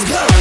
Let's go.